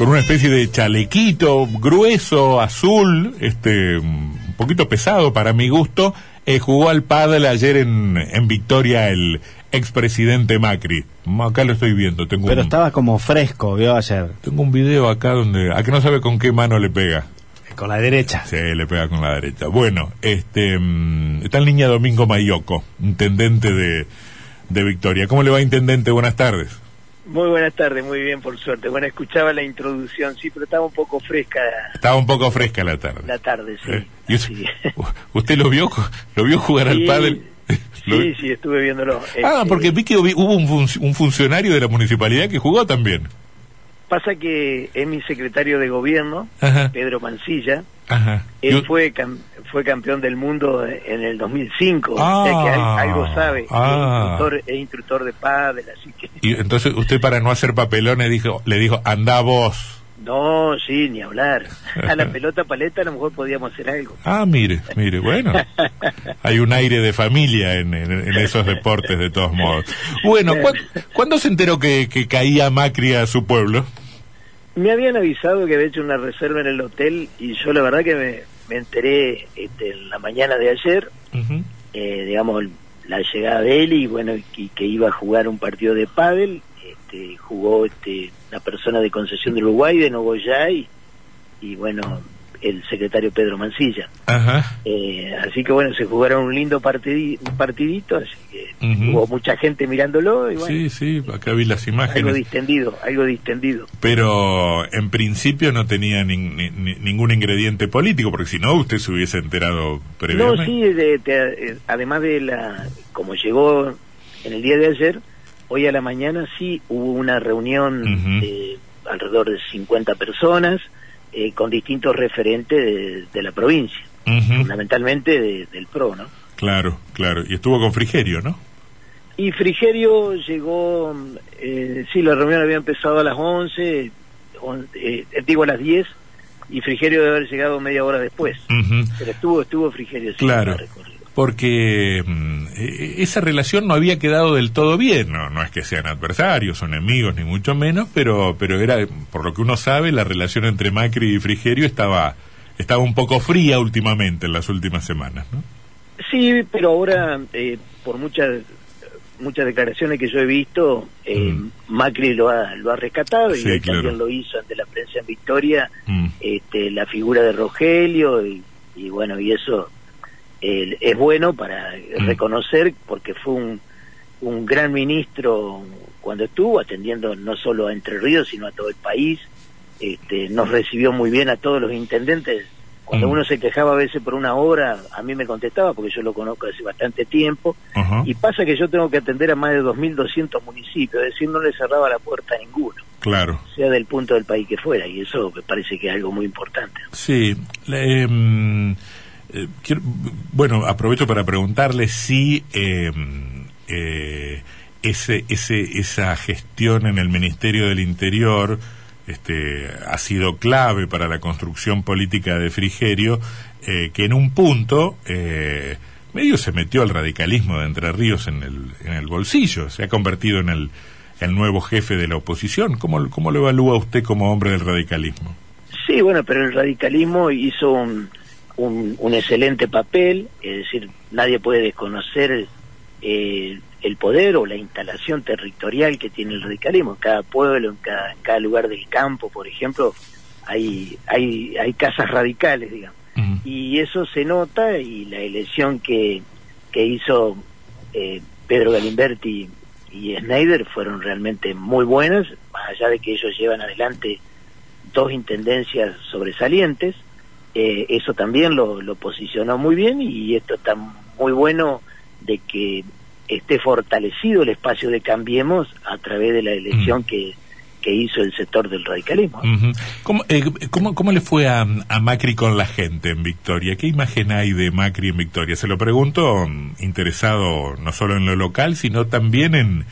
con una especie de chalequito grueso, azul, este, un poquito pesado para mi gusto, eh, jugó al pádel ayer en, en Victoria el expresidente Macri. Acá lo estoy viendo. Tengo Pero un, estaba como fresco, vio ayer. tengo un video acá donde, a que no sabe con qué mano le pega. Con la derecha. Sí, le pega con la derecha. Bueno, este, mm, está el niña Domingo Mayoco, intendente de, de Victoria. ¿Cómo le va, intendente? Buenas tardes. Muy buenas tardes, muy bien, por suerte. Bueno, escuchaba la introducción, sí, pero estaba un poco fresca Estaba un poco fresca la tarde. la tarde, sí. Eh, ¿y usted, Sí. ¿Usted lo vio, lo vio jugar al pádel? Sí, sí, estuve viéndolo. Ah, Este, porque vi que hubo un, un funcionario de la municipalidad que jugó también. Pasa que es mi secretario de gobierno, Ajá, Pedro Mancilla. ajá. Él fue cam- fue campeón del mundo en el 2005, Ah, o sea que al- algo sabe. ah. Es, instructor, es instructor de pádel, así que... y entonces usted para no hacer papelones dijo, le dijo, anda vos. No, sí, ni hablar. A la pelota paleta a lo mejor podíamos hacer algo. Ah, mire, mire, bueno, hay un aire de familia en, en- en esos deportes de todos modos. Bueno, ¿cuán- ¿cuándo se enteró que, que caía Macri a su pueblo? Me habían avisado que había hecho una reserva en el hotel y yo la verdad que me, me enteré este, en la mañana de ayer, eh, digamos, la llegada de él y bueno, que iba a jugar un partido de pádel, este, jugó este, una persona de Concesión del Uruguay, de Nogoyá y, y bueno, el secretario Pedro Mancilla. Ajá. Eh, así que bueno, se jugaron un lindo partidi- un partidito, así que hubo mucha gente mirándolo y bueno, Sí, sí, acá vi las algo imágenes. distendido, algo distendido. Pero en principio no tenía nin- ni- ni- ningún ingrediente político, porque si no usted se hubiese enterado previamente. No, sí, de- de- además de la, como llegó en el día de ayer, hoy a la mañana sí hubo una reunión de alrededor de 50 personas eh, con distintos referentes de, de la provincia, fundamentalmente de- del PRO, ¿no? Claro, claro. Y estuvo con Frigerio, ¿no? Y Frigerio llegó, eh, sí, la reunión había empezado a las 11, on- eh, digo a las 10, y Frigerio debe haber llegado media hora después. Pero estuvo, estuvo Frigerio. sí, Claro. recorrido. Porque mm, eh, esa relación no había quedado del todo bien, no, no es que sean adversarios, son enemigos, ni mucho menos, pero, pero era, por lo que uno sabe, la relación entre Macri y Frigerio estaba, estaba un poco fría últimamente, en las últimas semanas, ¿no? Sí, pero ahora, eh, por muchas muchas declaraciones que yo he visto, eh, Mm. Macri lo ha, lo ha rescatado y Sí, claro. también lo hizo ante la prensa en Victoria, Mm. este, la figura de Rogelio y, y bueno, y eso eh, es bueno para Mm. reconocer porque fue un, un gran ministro cuando estuvo atendiendo no solo a Entre Ríos, sino a todo el país. Este, nos recibió muy bien a todos los intendentes. Cuando Mm. uno se quejaba a veces por una obra, a mí me contestaba porque yo lo conozco hace bastante tiempo. Y pasa que yo tengo que atender a más de 2.200 municipios, es decir, no le cerraba la puerta a ninguno, Claro. sea del punto del país que fuera, y eso me parece que es algo muy importante. Sí. em, eh, quiero- bueno, aprovecho para preguntarle si em, eh, ese, ese, esa gestión en el Ministerio del Interior este, ha sido clave para la construcción política de Frigerio, eh, que en un punto medio se metió al radicalismo de Entre Ríos en el, en el bolsillo, se ha convertido en el, el nuevo jefe de la oposición. ¿Cómo, ¿Cómo lo evalúa usted como hombre del radicalismo? Sí, bueno, pero el radicalismo hizo un, un, un excelente papel, es decir, nadie puede desconocer eh, el poder o la instalación territorial que tiene el radicalismo. En cada pueblo, en cada, en cada lugar del campo, por ejemplo, hay, hay, hay casas radicales, digamos. Y eso se nota y la elección que, que hizo eh, Pedro Galimberti y Schneider fueron realmente muy buenas, más allá de que ellos llevan adelante dos intendencias sobresalientes, eh, eso también lo, lo posicionó muy bien y esto está muy bueno de que esté fortalecido el espacio de Cambiemos a través de la elección Mm. que, que hizo el sector del radicalismo. Ujú. ¿Cómo, eh, cómo, cómo le fue a, a Macri con la gente en Victoria? ¿Qué imagen hay de Macri en Victoria? Se lo pregunto mm, interesado no solo en lo local, sino también en,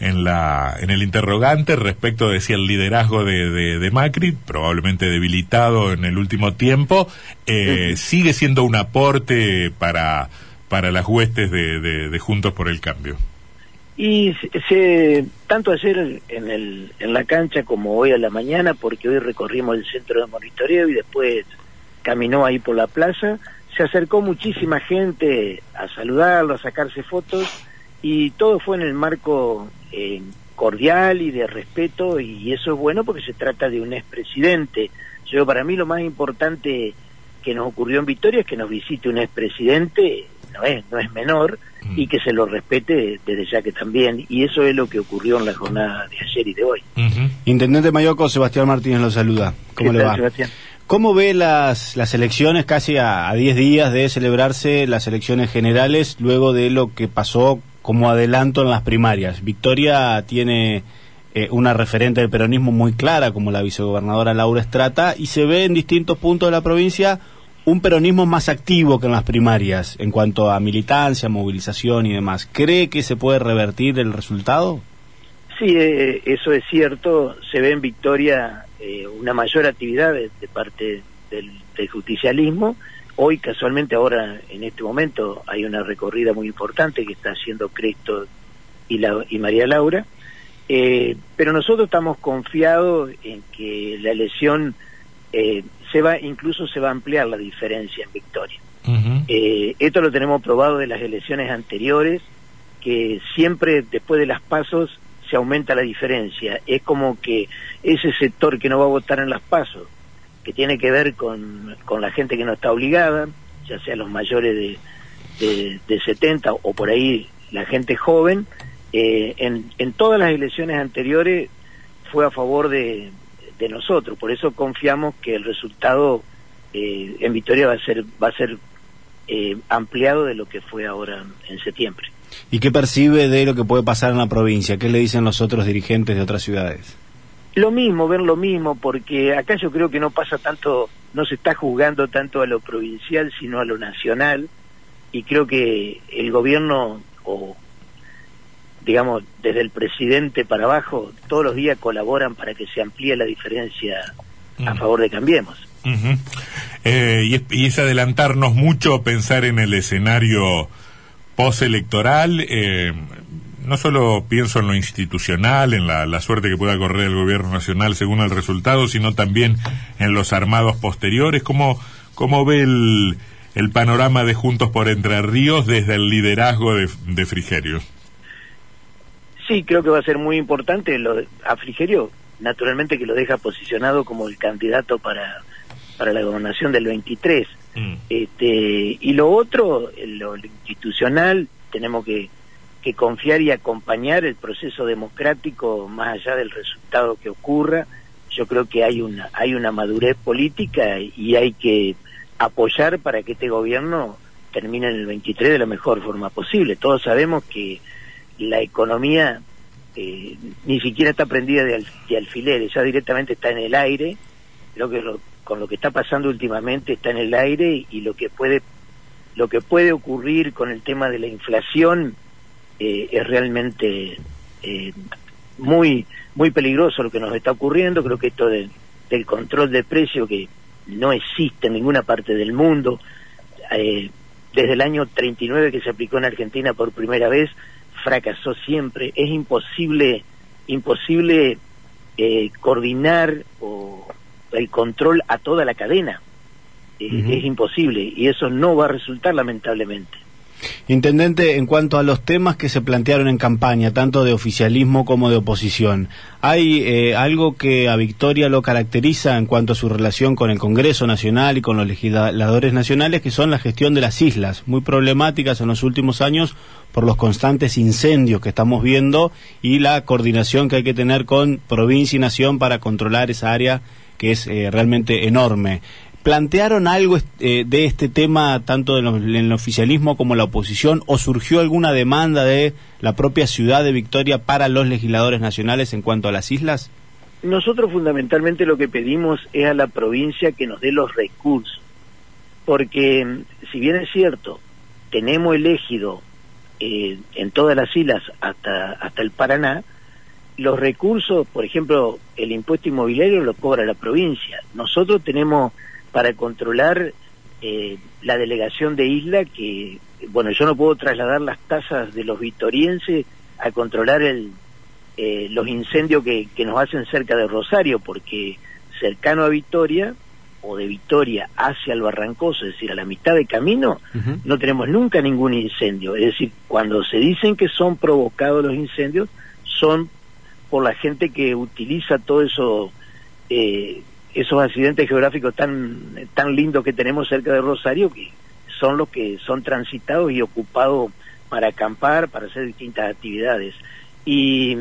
en, la, en el interrogante respecto de si el liderazgo de, de, de Macri, probablemente debilitado en el último tiempo, eh, sigue siendo un aporte para, para las huestes de, de- de Juntos por el Cambio. Y se, tanto ayer en, el, en la cancha como hoy a la mañana, porque hoy recorrimos el centro de monitoreo y después caminó ahí por la plaza, se acercó muchísima gente a saludarlo, a sacarse fotos y todo fue en el marco eh, cordial y de respeto y eso es bueno porque se trata de un expresidente. Yo para mí lo más importante que nos ocurrió en Victoria es que nos visite un expresidente, no es, no es menor, y que se lo respete desde ya que también. Y eso es lo que ocurrió en la jornada de ayer y de hoy. Intendente Mayoco, Sebastián Martínez lo saluda. ¿Cómo le va? ¿Cómo ve las, las elecciones casi a 10 días de celebrarse las elecciones generales luego de lo que pasó como adelanto en las primarias? Victoria tiene eh, una referente del peronismo muy clara como la vicegobernadora Laura Estrata y se ve en distintos puntos de la provincia un peronismo más activo que en las primarias en cuanto a militancia, movilización y demás. ¿Cree que se puede revertir el resultado? Sí, eh, eso es cierto. Se ve en Victoria eh, una mayor actividad de, parte del, justicialismo. Hoy, casualmente, ahora, en este momento, hay una recorrida muy importante que está haciendo Cristo y, la, y María Laura. Eh, pero nosotros estamos confiados en que la elección eh, se va incluso se va a ampliar la diferencia en victoria. Eh, esto lo tenemos probado de las elecciones anteriores, que siempre después de las pasos se aumenta la diferencia. Es como que ese sector que no va a votar en las pasos, que tiene que ver con, con la gente que no está obligada, ya sea los mayores de, de, de 70 o por ahí la gente joven, eh, en, en todas las elecciones anteriores fue a favor de, de nosotros. Por eso confiamos que el resultado eh, en Victoria va a ser va a ser eh, ampliado de lo que fue ahora en septiembre. ¿Y qué percibe de lo que puede pasar en la provincia? ¿Qué le dicen los otros dirigentes de otras ciudades? Lo mismo, ver lo mismo, porque acá yo creo que no pasa tanto, no se está juzgando tanto a lo provincial, sino a lo nacional, y creo que el gobierno o digamos, desde el presidente para abajo, todos los días colaboran para que se amplíe la diferencia a mm. favor de Cambiemos. Eh, y, es, adelantarnos mucho pensar en el escenario postelectoral. Eh, no solo pienso en lo institucional, en la, suerte que pueda correr el gobierno nacional según el resultado, sino también en los armados posteriores. ¿Cómo, cómo ve el, el panorama de Juntos por Entre Ríos desde el liderazgo de, de Frigerio? Sí, creo que va a ser muy importante. Lo a Frigerio, naturalmente que lo deja posicionado como el candidato para, para la gobernación del 23. Mm. Este, y lo otro, lo, institucional, tenemos que, que confiar y acompañar el proceso democrático más allá del resultado que ocurra. Yo creo que hay una, hay una madurez política y hay que apoyar para que este gobierno termine en el 23 de la mejor forma posible. Todos sabemos que la economía eh, ni siquiera está prendida de, alfileres, ya directamente está en el aire. Creo que con lo que está pasando últimamente está en el aire y lo que puede lo que puede ocurrir con el tema de la inflación eh, es realmente eh, muy muy peligroso lo que nos está ocurriendo. Creo que esto del control de precio que no existe en ninguna parte del mundo. desde el año 39 que se aplicó en Argentina por primera vez, fracasó siempre. Es imposible, imposible eh, coordinar o el control a toda la cadena. Eh, es imposible y eso no va a resultar lamentablemente. Intendente, en cuanto a los temas que se plantearon en campaña, tanto de oficialismo como de oposición, ¿hay eh, algo que a Victoria lo caracteriza en cuanto a su relación con el Congreso Nacional y con los legisladores nacionales, que son la gestión de las islas, muy problemáticas en los últimos años por los constantes incendios que estamos viendo y la coordinación que hay que tener con provincia y nación para controlar esa área que es eh, realmente enorme. ¿Plantearon algo eh, de este tema tanto en, el oficialismo como en la oposición o surgió alguna demanda de la propia ciudad de Victoria para los legisladores nacionales en cuanto a las islas? Nosotros fundamentalmente lo que pedimos es a la provincia que nos dé los recursos, porque si bien es cierto, tenemos elegido eh, en todas las islas hasta, hasta el Paraná, los recursos, por ejemplo, el impuesto inmobiliario lo cobra la provincia. Nosotros tenemos para controlar eh, la delegación de isla que, bueno, yo no puedo trasladar las tasas de los vitorienses a controlar el, eh, los incendios que, que nos hacen cerca de Rosario, porque cercano a Victoria o de Victoria hacia el Barrancoso, es decir, a la mitad de camino, no tenemos nunca ningún incendio. Es decir, cuando se dicen que son provocados los incendios, son por la gente que utiliza todo eso, eh, esos accidentes geográficos tan, tan lindos que tenemos cerca de Rosario, que son los que son transitados y ocupados para acampar, para hacer distintas actividades. Y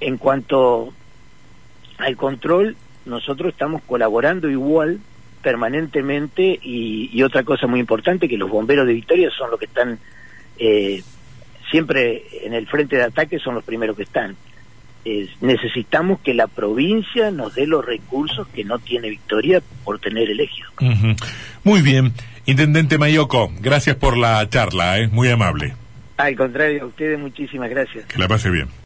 en cuanto al control, nosotros estamos colaborando igual permanentemente y, otra cosa muy importante que los bomberos de Victoria son los que están eh, siempre en el frente de ataque son los primeros que están necesitamos que la provincia nos dé los recursos que no tiene Victoria por tener el ejido. Muy bien. Intendente Mayoco, gracias por la charla, es ¿eh? muy amable. Al contrario, a ustedes muchísimas gracias. Que la pase bien.